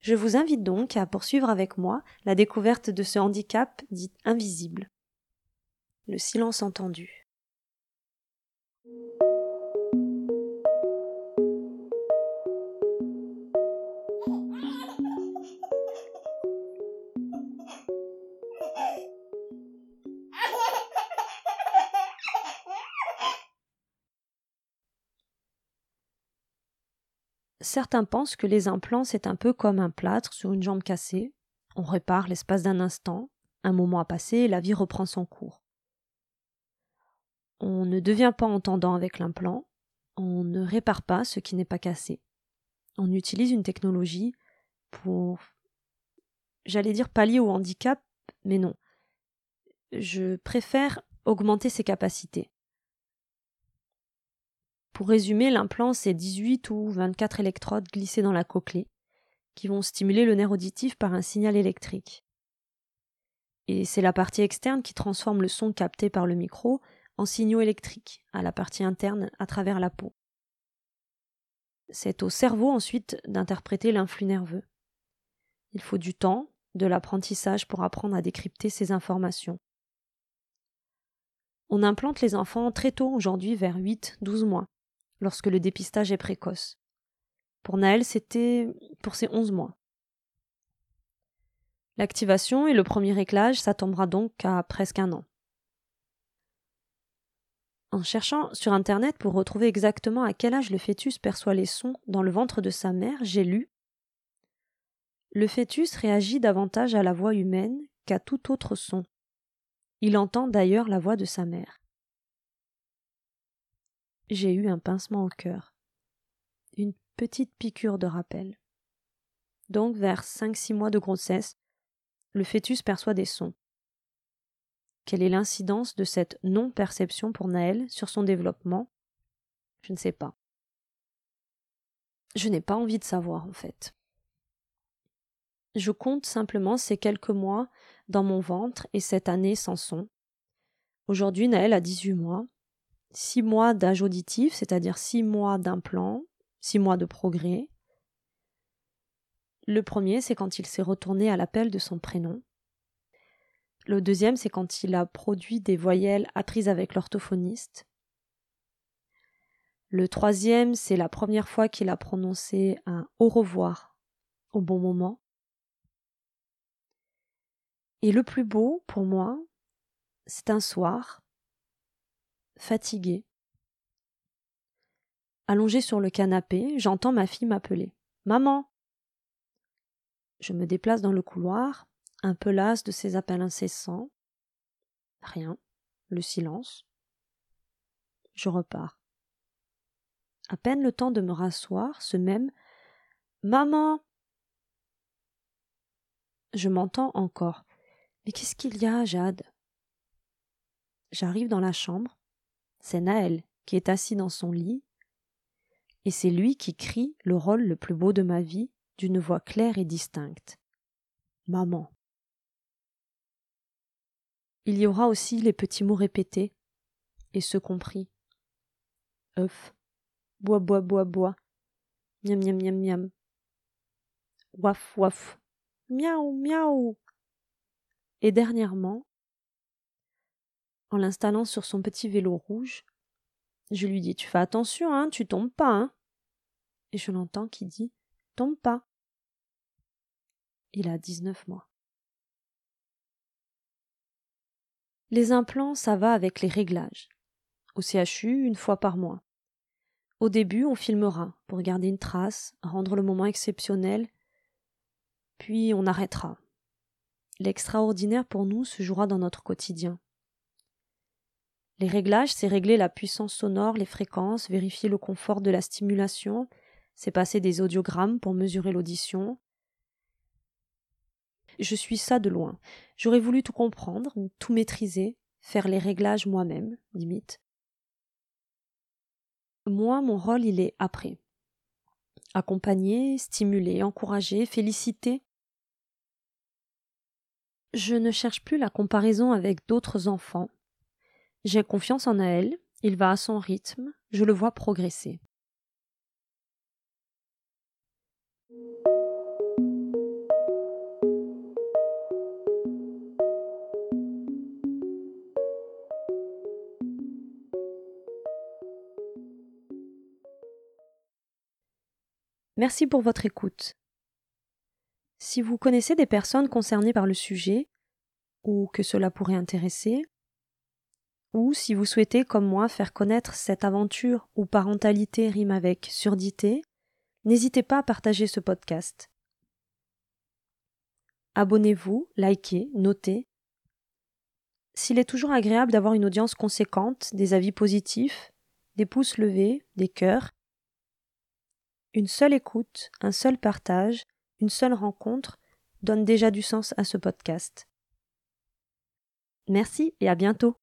Je vous invite donc à poursuivre avec moi la découverte de ce handicap dit invisible. Le silence entendu. Certains pensent que les implants, c'est un peu comme un plâtre sur une jambe cassée. On répare l'espace d'un instant, un moment a passé et la vie reprend son cours. On ne devient pas entendant avec l'implant, on ne répare pas ce qui n'est pas cassé. On utilise une technologie pour, j'allais dire pallier au handicap, mais non. Je préfère augmenter ses capacités. Pour résumer, l'implant, c'est 18 ou 24 électrodes glissées dans la cochlée, qui vont stimuler le nerf auditif par un signal électrique. Et c'est la partie externe qui transforme le son capté par le micro en signaux électriques à la partie interne à travers la peau. C'est au cerveau ensuite d'interpréter l'influx nerveux. Il faut du temps, de l'apprentissage pour apprendre à décrypter ces informations. On implante les enfants très tôt aujourd'hui vers 8-12 mois lorsque le dépistage est précoce. Pour Naël, c'était pour ses onze mois. L'activation et le premier réglage, tombera donc à presque un an. En cherchant sur Internet pour retrouver exactement à quel âge le fœtus perçoit les sons dans le ventre de sa mère, j'ai lu Le fœtus réagit davantage à la voix humaine qu'à tout autre son. Il entend d'ailleurs la voix de sa mère j'ai eu un pincement au cœur. Une petite piqûre de rappel. Donc, vers cinq six mois de grossesse, le fœtus perçoit des sons. Quelle est l'incidence de cette non-perception pour Naël sur son développement? Je ne sais pas. Je n'ai pas envie de savoir, en fait. Je compte simplement ces quelques mois dans mon ventre et cette année sans son. Aujourd'hui, Naël a 18 mois, six mois d'âge auditif, c'est-à-dire six mois d'implant, six mois de progrès. Le premier, c'est quand il s'est retourné à l'appel de son prénom. Le deuxième, c'est quand il a produit des voyelles apprises avec l'orthophoniste. Le troisième, c'est la première fois qu'il a prononcé un au revoir au bon moment. Et le plus beau, pour moi, c'est un soir, fatiguée. Allongée sur le canapé, j'entends ma fille m'appeler. Maman. Je me déplace dans le couloir, un peu lasse de ces appels incessants. Rien. Le silence. Je repars. À peine le temps de me rasseoir, ce même Maman. Je m'entends encore. Mais qu'est-ce qu'il y a, Jade? J'arrive dans la chambre. C'est Naël qui est assis dans son lit, et c'est lui qui crie le rôle le plus beau de ma vie d'une voix claire et distincte. Maman. Il y aura aussi les petits mots répétés, et ceux compris. œuf, bois, bois, bois, bois, miam, miam, miam, miam, waf, waf, miaou, miaou. Et dernièrement, en l'installant sur son petit vélo rouge. Je lui dis Tu fais attention, hein, tu tombes pas, hein. Et je l'entends qui dit Tombe pas. Il a dix-neuf mois. Les implants, ça va avec les réglages. Au CHU, une fois par mois. Au début, on filmera pour garder une trace, rendre le moment exceptionnel, puis on arrêtera. L'extraordinaire pour nous se jouera dans notre quotidien. Les réglages, c'est régler la puissance sonore, les fréquences, vérifier le confort de la stimulation, c'est passer des audiogrammes pour mesurer l'audition. je suis ça de loin. J'aurais voulu tout comprendre, tout maîtriser, faire les réglages moi-même, limite. Moi, mon rôle, il est après. Accompagner, stimuler, encourager, féliciter. Je ne cherche plus la comparaison avec d'autres enfants. J'ai confiance en elle, il va à son rythme, je le vois progresser. Merci pour votre écoute. Si vous connaissez des personnes concernées par le sujet, ou que cela pourrait intéresser, ou si vous souhaitez, comme moi, faire connaître cette aventure où parentalité rime avec surdité, n'hésitez pas à partager ce podcast. Abonnez-vous, likez, notez. S'il est toujours agréable d'avoir une audience conséquente, des avis positifs, des pouces levés, des cœurs, une seule écoute, un seul partage, une seule rencontre donne déjà du sens à ce podcast. Merci et à bientôt.